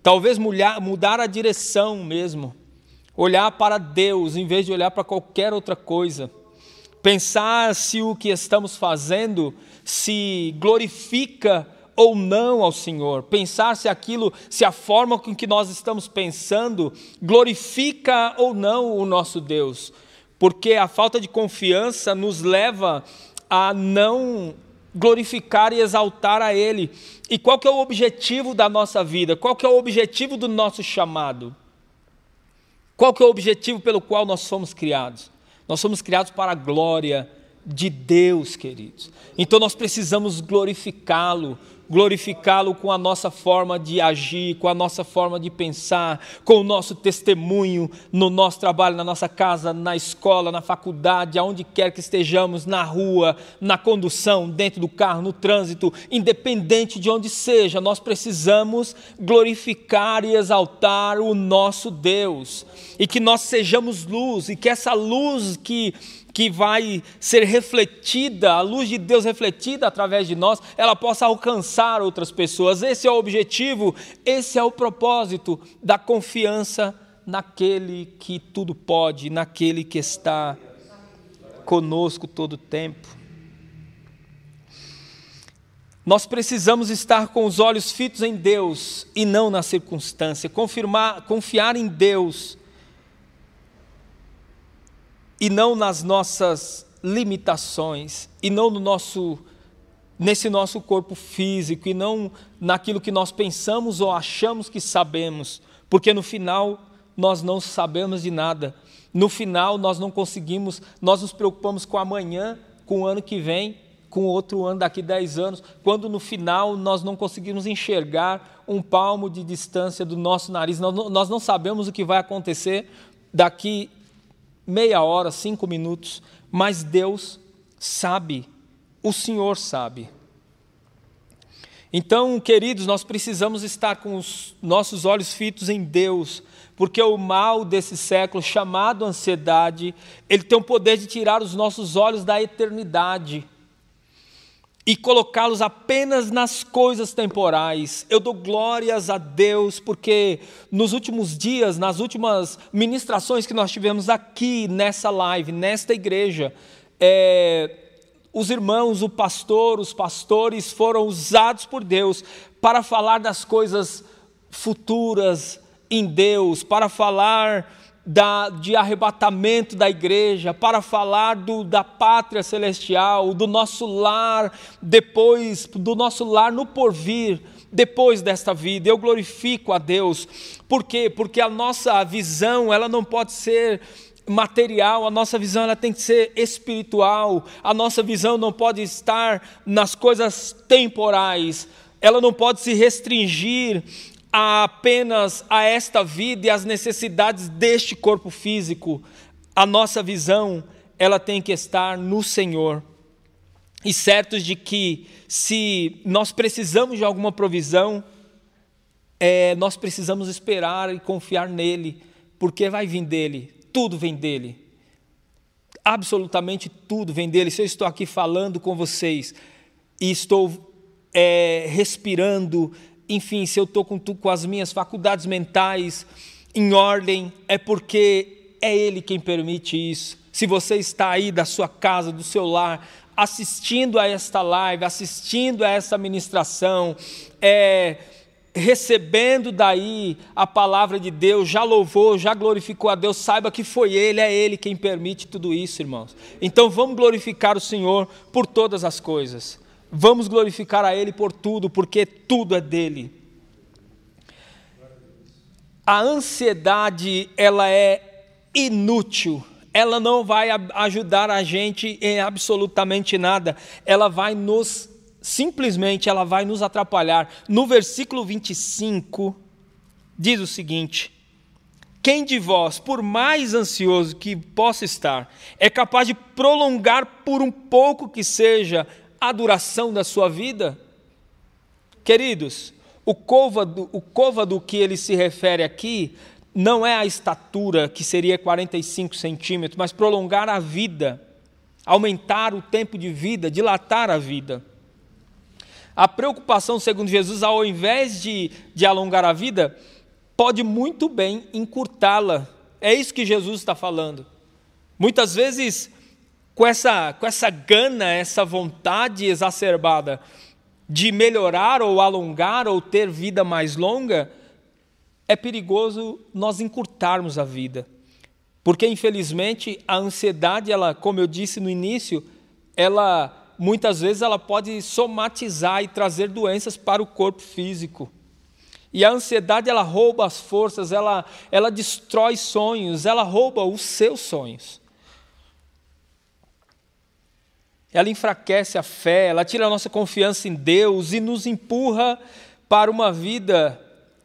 Talvez mudar a direção mesmo. Olhar para Deus em vez de olhar para qualquer outra coisa. Pensar se o que estamos fazendo se glorifica ou não ao Senhor. Pensar se aquilo, se a forma com que nós estamos pensando glorifica ou não o nosso Deus. Porque a falta de confiança nos leva a não glorificar e exaltar a Ele. E qual que é o objetivo da nossa vida? Qual que é o objetivo do nosso chamado? Qual que é o objetivo pelo qual nós somos criados? Nós somos criados para a glória de Deus, queridos. Então nós precisamos glorificá-lo, glorificá-lo com a nossa forma de agir, com a nossa forma de pensar, com o nosso testemunho no nosso trabalho, na nossa casa, na escola, na faculdade, aonde quer que estejamos, na rua, na condução, dentro do carro, no trânsito, independente de onde seja, nós precisamos glorificar e exaltar o nosso Deus. E que nós sejamos luz e que essa luz que que vai ser refletida, a luz de Deus refletida através de nós, ela possa alcançar outras pessoas. Esse é o objetivo, esse é o propósito da confiança naquele que tudo pode, naquele que está conosco todo o tempo. Nós precisamos estar com os olhos fitos em Deus e não na circunstância, confirmar, confiar em Deus e não nas nossas limitações, e não no nosso nesse nosso corpo físico e não naquilo que nós pensamos ou achamos que sabemos, porque no final nós não sabemos de nada. No final nós não conseguimos, nós nos preocupamos com amanhã, com o ano que vem, com outro ano daqui 10 anos, quando no final nós não conseguimos enxergar um palmo de distância do nosso nariz, nós não sabemos o que vai acontecer daqui meia hora, cinco minutos, mas Deus sabe, o Senhor sabe. Então, queridos, nós precisamos estar com os nossos olhos fitos em Deus, porque o mal desse século, chamado ansiedade, ele tem o poder de tirar os nossos olhos da eternidade e colocá-los apenas nas coisas temporais. Eu dou glórias a Deus porque nos últimos dias, nas últimas ministrações que nós tivemos aqui nessa live, nesta igreja, é, os irmãos, o pastor, os pastores foram usados por Deus para falar das coisas futuras em Deus, para falar da, de arrebatamento da igreja, para falar do, da pátria celestial, do nosso lar, depois, do nosso lar no porvir, depois desta vida. Eu glorifico a Deus. Por quê? Porque a nossa visão, ela não pode ser material, a nossa visão ela tem que ser espiritual, a nossa visão não pode estar nas coisas temporais, ela não pode se restringir apenas a esta vida e as necessidades deste corpo físico. A nossa visão, ela tem que estar no Senhor. E certos de que se nós precisamos de alguma provisão, é, nós precisamos esperar e confiar nele, porque vai vir dele, tudo vem dele. Absolutamente tudo vem dele. Se eu estou aqui falando com vocês e estou é, respirando, enfim, se eu estou com, com as minhas faculdades mentais em ordem, é porque é Ele quem permite isso. Se você está aí da sua casa, do seu lar, assistindo a esta live, assistindo a esta ministração, é, recebendo daí a palavra de Deus, já louvou, já glorificou a Deus, saiba que foi Ele, é Ele quem permite tudo isso, irmãos. Então vamos glorificar o Senhor por todas as coisas. Vamos glorificar a Ele por tudo, porque tudo é dele. A ansiedade, ela é inútil. Ela não vai ajudar a gente em absolutamente nada. Ela vai nos simplesmente ela vai nos atrapalhar. No versículo 25 diz o seguinte: quem de vós, por mais ansioso que possa estar, é capaz de prolongar por um pouco que seja a duração da sua vida? Queridos, o côvado, o côvado que ele se refere aqui não é a estatura, que seria 45 centímetros, mas prolongar a vida, aumentar o tempo de vida, dilatar a vida. A preocupação, segundo Jesus, ao invés de, de alongar a vida, pode muito bem encurtá-la. É isso que Jesus está falando. Muitas vezes, com essa, com essa gana, essa vontade exacerbada de melhorar ou alongar ou ter vida mais longa, é perigoso nós encurtarmos a vida. Porque infelizmente a ansiedade, ela, como eu disse no início, ela muitas vezes ela pode somatizar e trazer doenças para o corpo físico. E a ansiedade ela rouba as forças, ela ela destrói sonhos, ela rouba os seus sonhos. Ela enfraquece a fé, ela tira a nossa confiança em Deus e nos empurra para uma vida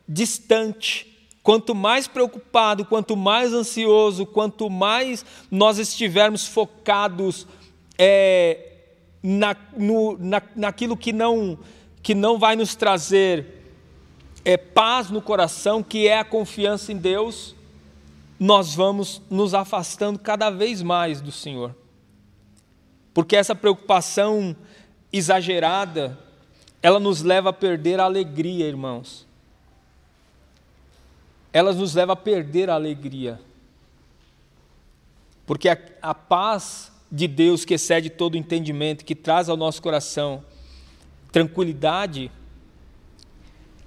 distante. Quanto mais preocupado, quanto mais ansioso, quanto mais nós estivermos focados é, na, no, na, naquilo que não, que não vai nos trazer é, paz no coração, que é a confiança em Deus, nós vamos nos afastando cada vez mais do Senhor. Porque essa preocupação exagerada, ela nos leva a perder a alegria, irmãos elas nos leva a perder a alegria. Porque a, a paz de Deus que excede todo entendimento, que traz ao nosso coração tranquilidade,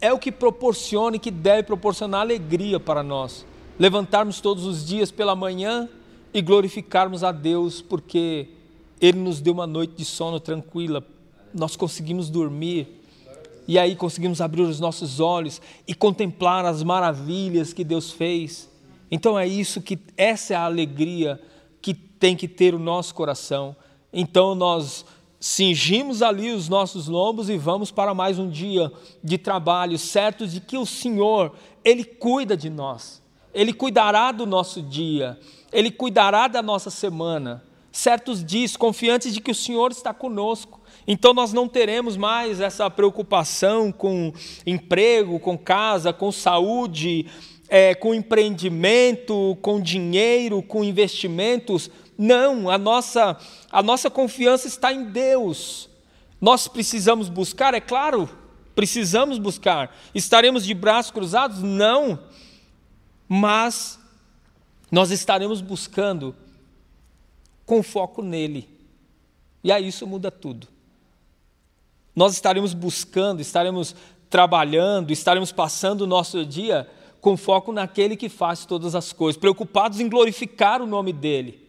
é o que proporciona e que deve proporcionar alegria para nós. Levantarmos todos os dias pela manhã e glorificarmos a Deus, porque Ele nos deu uma noite de sono tranquila, nós conseguimos dormir, e aí conseguimos abrir os nossos olhos e contemplar as maravilhas que Deus fez. Então é isso que essa é a alegria que tem que ter o nosso coração. Então nós cingimos ali os nossos lombos e vamos para mais um dia de trabalho, certos de que o Senhor, ele cuida de nós. Ele cuidará do nosso dia, ele cuidará da nossa semana. Certos dias, confiantes de que o Senhor está conosco. Então nós não teremos mais essa preocupação com emprego, com casa, com saúde, é, com empreendimento, com dinheiro, com investimentos. Não, a nossa, a nossa confiança está em Deus. Nós precisamos buscar, é claro, precisamos buscar. Estaremos de braços cruzados? Não. Mas nós estaremos buscando com foco nele. E aí isso muda tudo. Nós estaremos buscando, estaremos trabalhando, estaremos passando o nosso dia com foco naquele que faz todas as coisas, preocupados em glorificar o nome dele.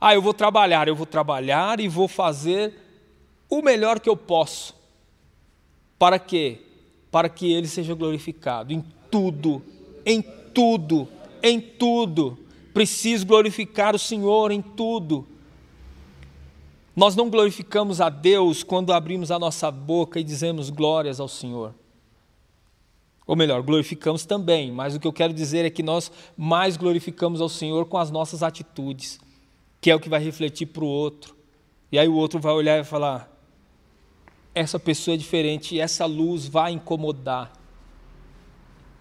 Ah, eu vou trabalhar, eu vou trabalhar e vou fazer o melhor que eu posso. Para quê? Para que ele seja glorificado em tudo, em tudo, em tudo. Preciso glorificar o Senhor em tudo. Nós não glorificamos a Deus quando abrimos a nossa boca e dizemos glórias ao Senhor. Ou melhor, glorificamos também, mas o que eu quero dizer é que nós mais glorificamos ao Senhor com as nossas atitudes, que é o que vai refletir para o outro. E aí o outro vai olhar e falar: essa pessoa é diferente, essa luz vai incomodar.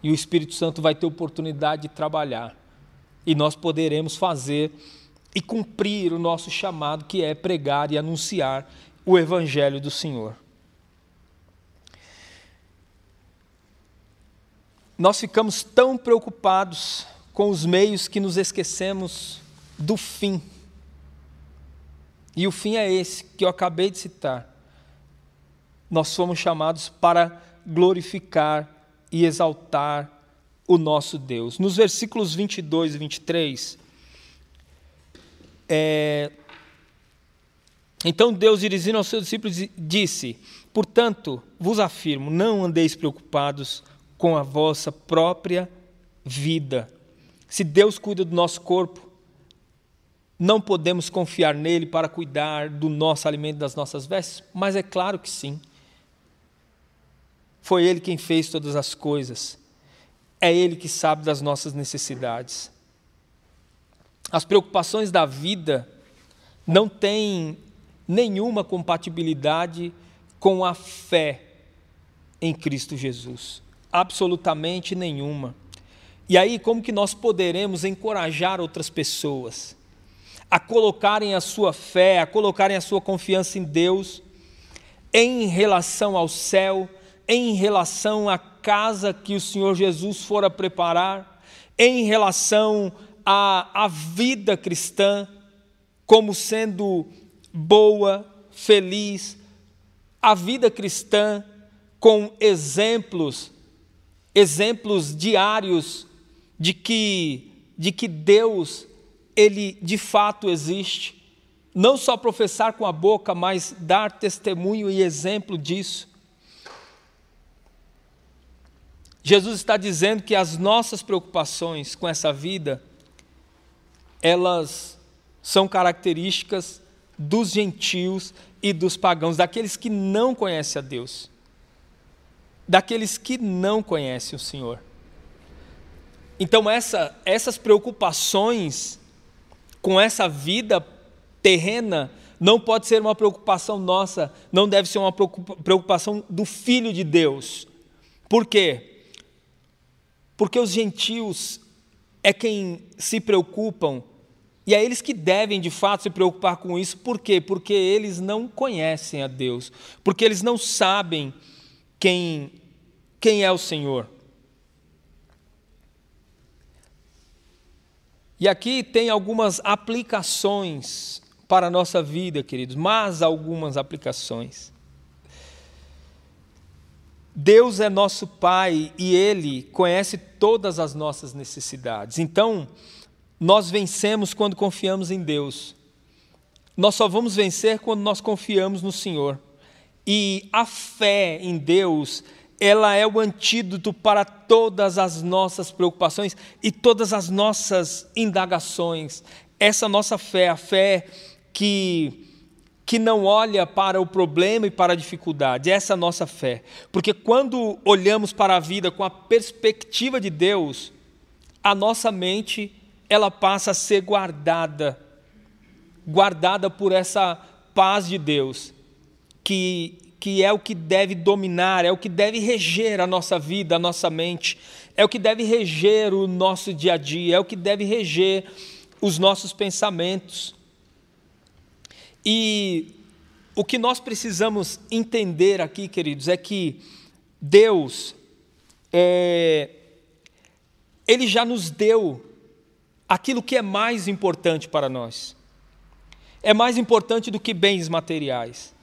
E o Espírito Santo vai ter oportunidade de trabalhar. E nós poderemos fazer e cumprir o nosso chamado, que é pregar e anunciar o Evangelho do Senhor. Nós ficamos tão preocupados com os meios que nos esquecemos do fim. E o fim é esse que eu acabei de citar. Nós fomos chamados para glorificar e exaltar o nosso Deus. Nos versículos 22 e 23, é... Então Deus, dirigindo aos seus discípulos, disse: Portanto, vos afirmo, não andeis preocupados com a vossa própria vida. Se Deus cuida do nosso corpo, não podemos confiar nele para cuidar do nosso alimento, das nossas vestes? Mas é claro que sim. Foi Ele quem fez todas as coisas. É Ele que sabe das nossas necessidades. As preocupações da vida não têm nenhuma compatibilidade com a fé em Cristo Jesus. Absolutamente nenhuma. E aí, como que nós poderemos encorajar outras pessoas a colocarem a sua fé, a colocarem a sua confiança em Deus, em relação ao céu, em relação à casa que o Senhor Jesus fora preparar, em relação à, à vida cristã, como sendo boa, feliz, a vida cristã com exemplos, exemplos diários de que, de que Deus, Ele de fato existe. Não só professar com a boca, mas dar testemunho e exemplo disso. Jesus está dizendo que as nossas preocupações com essa vida, elas são características dos gentios e dos pagãos, daqueles que não conhecem a Deus, daqueles que não conhecem o Senhor. Então, essa, essas preocupações com essa vida terrena não pode ser uma preocupação nossa, não deve ser uma preocupação do Filho de Deus. Por quê? Porque os gentios é quem se preocupam e é eles que devem de fato se preocupar com isso, por quê? Porque eles não conhecem a Deus, porque eles não sabem quem, quem é o Senhor. E aqui tem algumas aplicações para a nossa vida, queridos, mas algumas aplicações. Deus é nosso Pai e Ele conhece todas as nossas necessidades. Então, nós vencemos quando confiamos em Deus. Nós só vamos vencer quando nós confiamos no Senhor. E a fé em Deus, ela é o antídoto para todas as nossas preocupações e todas as nossas indagações. Essa nossa fé, a fé que que não olha para o problema e para a dificuldade, essa é a nossa fé. Porque quando olhamos para a vida com a perspectiva de Deus, a nossa mente ela passa a ser guardada, guardada por essa paz de Deus, que, que é o que deve dominar, é o que deve reger a nossa vida, a nossa mente, é o que deve reger o nosso dia a dia, é o que deve reger os nossos pensamentos. E o que nós precisamos entender aqui, queridos, é que Deus, é, Ele já nos deu aquilo que é mais importante para nós. É mais importante do que bens materiais.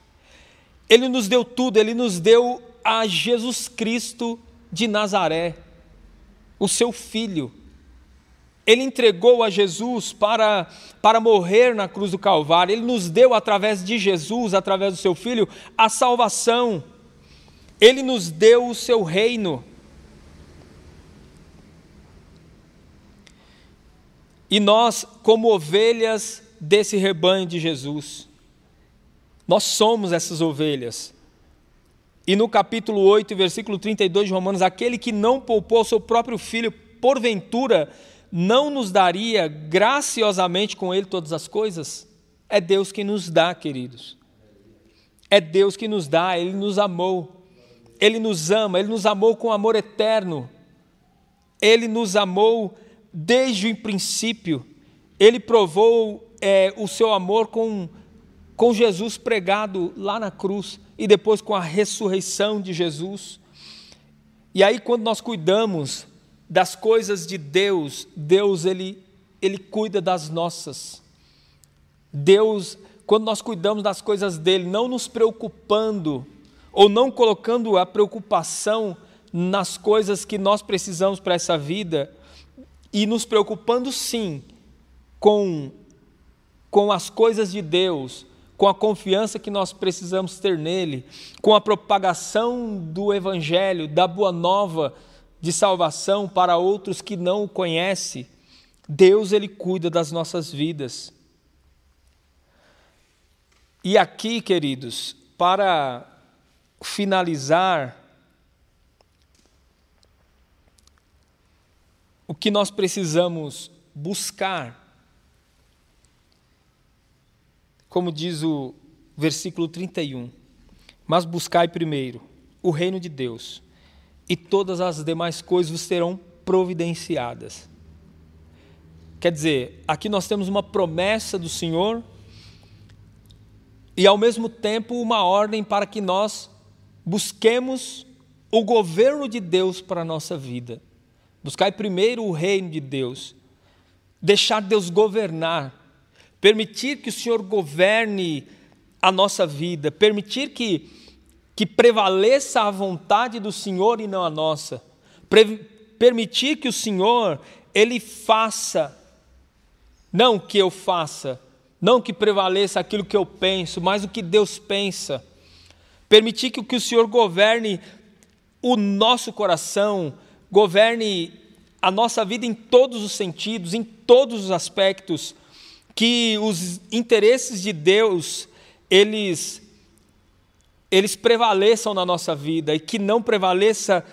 Ele nos deu tudo, ele nos deu a Jesus Cristo de Nazaré, o seu filho. Ele entregou a Jesus para, para morrer na cruz do Calvário. Ele nos deu, através de Jesus, através do seu filho, a salvação. Ele nos deu o seu reino. E nós, como ovelhas desse rebanho de Jesus, nós somos essas ovelhas. E no capítulo 8, versículo 32 de Romanos, aquele que não poupou seu próprio filho, porventura, não nos daria graciosamente com ele todas as coisas? É Deus que nos dá, queridos. É Deus que nos dá, Ele nos amou. Ele nos ama, Ele nos amou com amor eterno. Ele nos amou desde o princípio, ele provou é, o seu amor com, com Jesus pregado lá na cruz e depois com a ressurreição de Jesus. E aí, quando nós cuidamos das coisas de Deus, Deus ele, ele cuida das nossas. Deus, quando nós cuidamos das coisas dele, não nos preocupando ou não colocando a preocupação nas coisas que nós precisamos para essa vida, e nos preocupando sim com, com as coisas de Deus, com a confiança que nós precisamos ter nele, com a propagação do Evangelho, da boa nova de salvação para outros que não o conhecem, Deus ele cuida das nossas vidas. E aqui, queridos, para finalizar o que nós precisamos buscar. Como diz o versículo 31. Mas buscai primeiro o reino de Deus, e todas as demais coisas vos serão providenciadas. Quer dizer, aqui nós temos uma promessa do Senhor, e ao mesmo tempo uma ordem para que nós busquemos o governo de Deus para a nossa vida. Buscar primeiro o reino de Deus, deixar Deus governar, permitir que o Senhor governe a nossa vida, permitir que, que prevaleça a vontade do Senhor e não a nossa, permitir que o Senhor ele faça, não que eu faça, não que prevaleça aquilo que eu penso, mas o que Deus pensa. Permitir que, que o Senhor governe o nosso coração, governe a nossa vida em todos os sentidos, em todos os aspectos, que os interesses de Deus, eles eles prevaleçam na nossa vida e que não prevaleça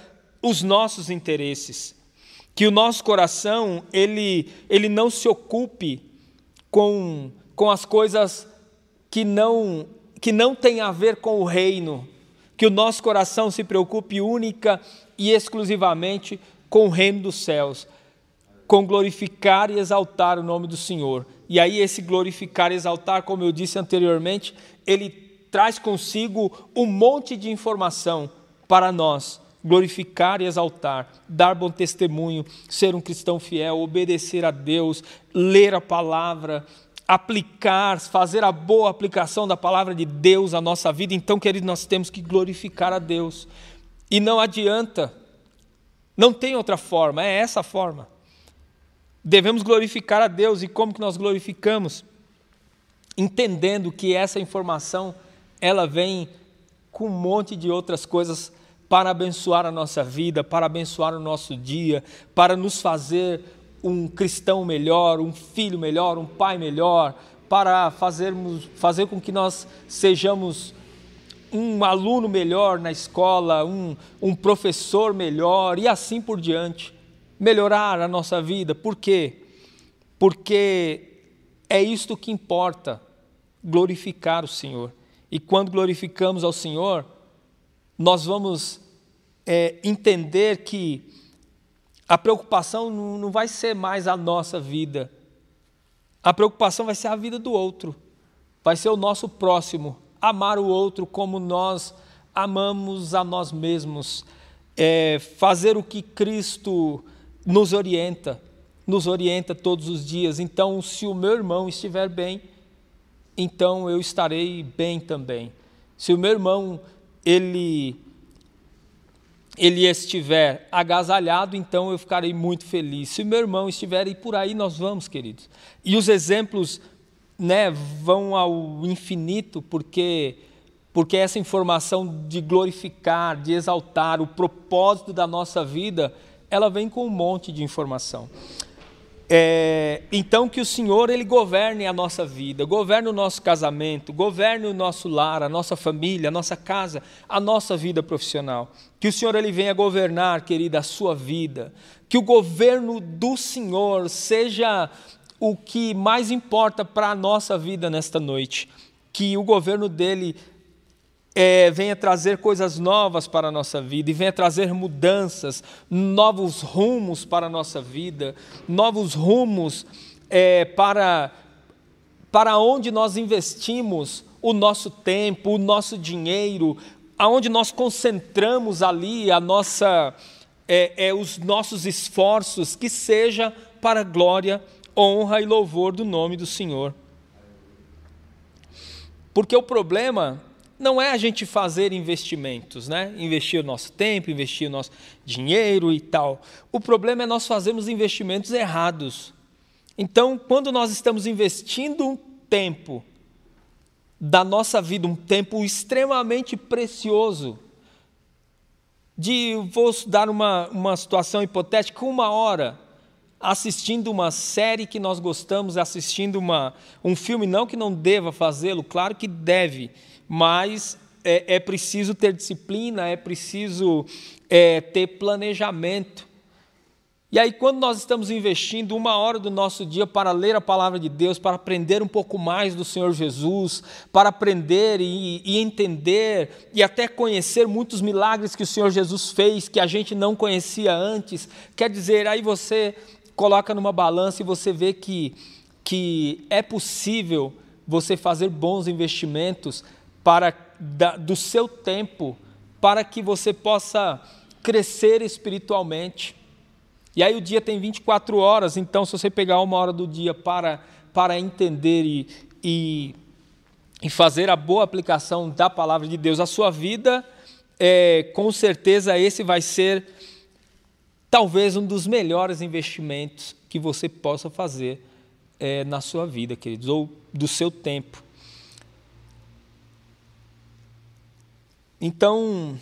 os nossos interesses. Que o nosso coração, ele, ele não se ocupe com, com as coisas que não, que não têm a ver com o reino. Que o nosso coração se preocupe única e exclusivamente com o reino dos céus, com glorificar e exaltar o nome do Senhor. E aí, esse glorificar e exaltar, como eu disse anteriormente, ele traz consigo um monte de informação para nós glorificar e exaltar, dar bom testemunho, ser um cristão fiel, obedecer a Deus, ler a palavra, aplicar, fazer a boa aplicação da palavra de Deus à nossa vida. Então, querido, nós temos que glorificar a Deus. E não adianta, não tem outra forma, é essa forma. Devemos glorificar a Deus e como que nós glorificamos? Entendendo que essa informação ela vem com um monte de outras coisas para abençoar a nossa vida, para abençoar o nosso dia, para nos fazer um cristão melhor, um filho melhor, um pai melhor, para fazermos, fazer com que nós sejamos um aluno melhor na escola, um, um professor melhor e assim por diante. Melhorar a nossa vida. Por quê? Porque é isto que importa, glorificar o Senhor. E quando glorificamos ao Senhor, nós vamos é, entender que a preocupação não vai ser mais a nossa vida, a preocupação vai ser a vida do outro, vai ser o nosso próximo, amar o outro como nós amamos a nós mesmos, é, fazer o que Cristo nos orienta, nos orienta todos os dias. Então, se o meu irmão estiver bem, então eu estarei bem também. Se o meu irmão ele ele estiver agasalhado, então eu ficarei muito feliz. Se o meu irmão estiver, e por aí nós vamos, queridos. E os exemplos né, vão ao infinito, porque, porque essa informação de glorificar, de exaltar o propósito da nossa vida, ela vem com um monte de informação. É, então que o Senhor ele governe a nossa vida, governe o nosso casamento, governe o nosso lar, a nossa família, a nossa casa, a nossa vida profissional. Que o Senhor ele venha governar, querida, a sua vida. Que o governo do Senhor seja o que mais importa para a nossa vida nesta noite. Que o governo dele é, venha trazer coisas novas para a nossa vida e venha trazer mudanças, novos rumos para a nossa vida, novos rumos é, para, para onde nós investimos o nosso tempo, o nosso dinheiro, aonde nós concentramos ali a nossa, é, é, os nossos esforços, que seja para a glória, honra e louvor do nome do Senhor. Porque o problema não é a gente fazer investimentos, né? Investir o nosso tempo, investir o nosso dinheiro e tal. O problema é nós fazermos investimentos errados. Então, quando nós estamos investindo um tempo da nossa vida, um tempo extremamente precioso, de, vou dar uma, uma situação hipotética, uma hora assistindo uma série que nós gostamos, assistindo uma, um filme, não que não deva fazê-lo, claro que deve, mas é, é preciso ter disciplina, é preciso é, ter planejamento. E aí, quando nós estamos investindo uma hora do nosso dia para ler a palavra de Deus, para aprender um pouco mais do Senhor Jesus, para aprender e, e, entender e até conhecer muitos milagres que o Senhor Jesus fez, que a gente não conhecia antes, quer dizer, aí você coloca numa balança e você vê que, que é possível você fazer bons investimentos para da, do seu tempo para que você possa crescer espiritualmente. E aí o dia tem 24 horas, então se você pegar uma hora do dia para, para entender e, e, e fazer a boa aplicação da palavra de Deus à sua vida, é, com certeza esse vai ser talvez um dos melhores investimentos que você possa fazer é, na sua vida, queridos, ou do seu tempo. Então,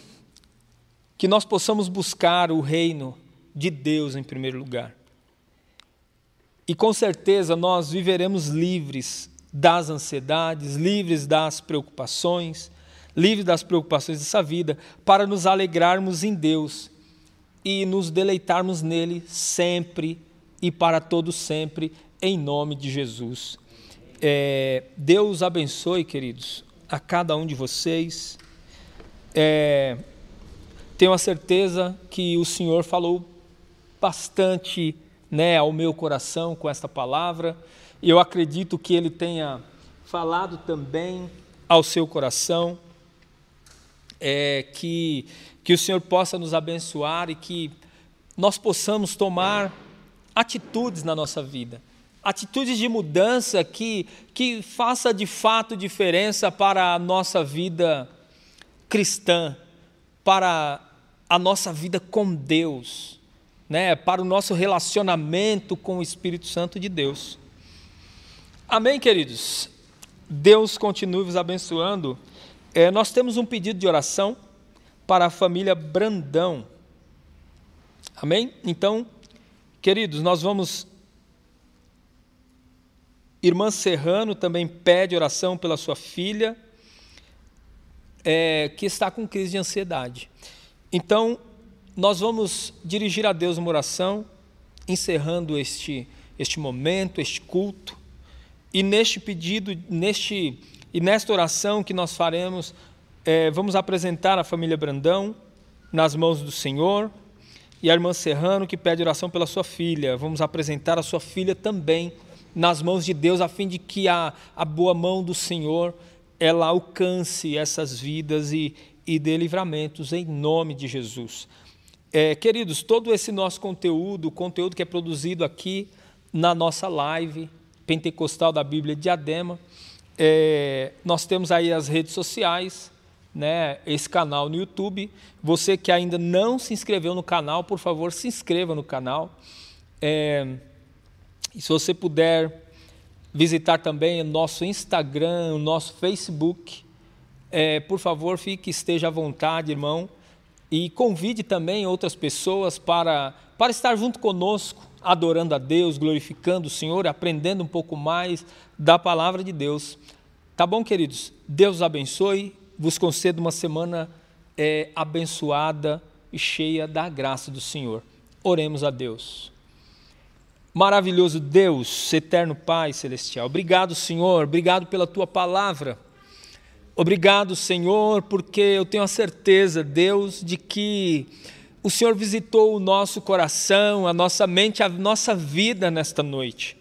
que nós possamos buscar o reino de Deus em primeiro lugar. E com certeza nós viveremos livres das ansiedades, livres das preocupações, livres das preocupações dessa vida, para nos alegrarmos em Deus e nos deleitarmos nele sempre e para todo sempre, em nome de Jesus. É, Deus abençoe, queridos, a cada um de vocês. É, tenho a certeza que o Senhor falou bastante né, ao meu coração com esta palavra. Eu acredito que Ele tenha falado também ao seu coração. É, que, que o Senhor possa nos abençoar e que nós possamos tomar atitudes na nossa vida, atitudes de mudança que, que faça de fato diferença para a nossa vida cristã, para a nossa vida com Deus, né? para o nosso relacionamento com o Espírito Santo de Deus. Amém, queridos? Deus continue vos abençoando. É, nós temos um pedido de oração para a família Brandão. Amém? Então, queridos, nós vamos. Irmã Serrano também pede oração pela sua filha, é, que está com crise de ansiedade. Então, nós vamos dirigir a Deus uma oração, encerrando este, este momento, este culto, e neste pedido, neste, e nesta oração que nós faremos, é, vamos apresentar a família Brandão nas mãos do Senhor, e a irmã Serrano que pede oração pela sua filha. Vamos apresentar a sua filha também nas mãos de Deus, a fim de que a, a boa mão do Senhor ela alcance essas vidas e, e dê livramentos em nome de Jesus. É, queridos, todo esse nosso conteúdo, o conteúdo que é produzido aqui na nossa live pentecostal da Bíblia Diadema, é, nós temos aí as redes sociais, né, esse canal no YouTube. Você que ainda não se inscreveu no canal, por favor, se inscreva no canal. É, se você puder visitar também o nosso Instagram, o nosso Facebook, é, por favor, fique, esteja à vontade, irmão, e convide também outras pessoas para, para estar junto conosco, adorando a Deus, glorificando o Senhor, aprendendo um pouco mais da palavra de Deus. Tá bom, queridos? Deus abençoe, vos conceda uma semana é, abençoada e cheia da graça do Senhor. Oremos a Deus. Maravilhoso Deus, eterno Pai celestial, obrigado, Senhor, obrigado pela tua palavra. Obrigado, Senhor, porque eu tenho a certeza, Deus, de que o Senhor visitou o nosso coração, a nossa mente, a nossa vida nesta noite.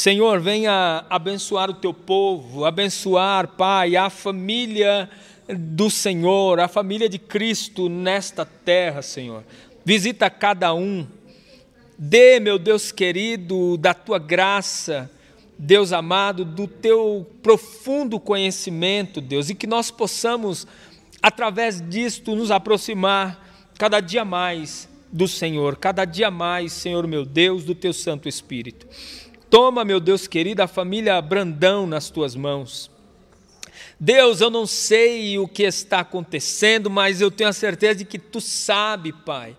Senhor, venha abençoar o teu povo, abençoar, Pai, a família do Senhor, a família de Cristo nesta terra, Senhor. Visita cada um. Dê, meu Deus querido, da tua graça Deus amado, do teu profundo conhecimento, Deus, e que nós possamos, através disto, nos aproximar cada dia mais do Senhor, cada dia mais, Senhor meu Deus, do teu Santo Espírito. Toma, meu Deus querido, a família Brandão nas tuas mãos. Deus, eu não sei o que está acontecendo, mas eu tenho a certeza de que tu sabe, Pai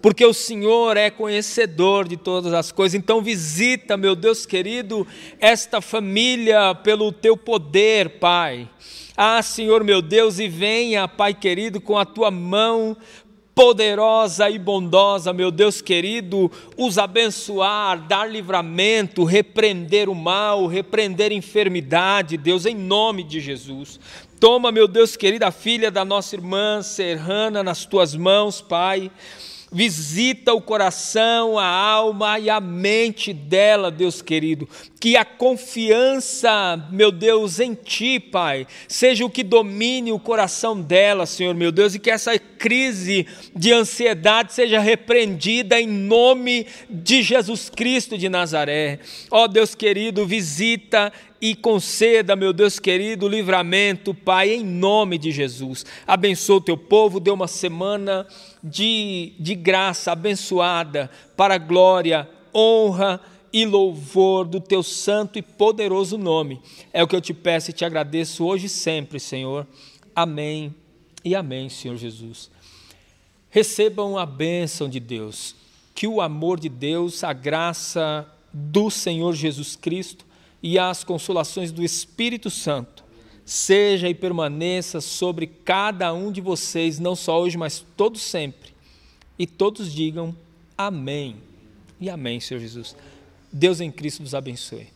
porque o Senhor é conhecedor de todas as coisas. Então, visita, meu Deus querido, esta família pelo teu poder, Pai. Ah, Senhor meu Deus, e venha, Pai querido, com a tua mão poderosa e bondosa, meu Deus querido, os abençoar, dar livramento, repreender o mal, repreender enfermidade, Deus, em nome de Jesus. Toma, meu Deus querido, a filha da nossa irmã Serrana nas tuas mãos, Pai Visita o coração, a alma e a mente dela, Deus querido. Que a confiança, meu Deus, em Ti, Pai, seja o que domine o coração dela, Senhor, meu Deus, e que essa crise de ansiedade seja repreendida em nome de Jesus Cristo de Nazaré. Ó Deus querido, visita e conceda, meu Deus querido, livramento, Pai, em nome de Jesus. Abençoa o teu povo, dê uma semana de, de graça abençoada para a glória, honra e louvor do teu santo e poderoso nome. É o que eu te peço e te agradeço hoje e sempre, Senhor. Amém e amém, Senhor Jesus. Recebam a bênção de Deus, que o amor de Deus, a graça do Senhor Jesus Cristo e as consolações do Espírito Santo seja e permaneça sobre cada um de vocês, não só hoje, mas todos sempre. E todos digam amém. E amém, Senhor Jesus. Deus em Cristo nos abençoe.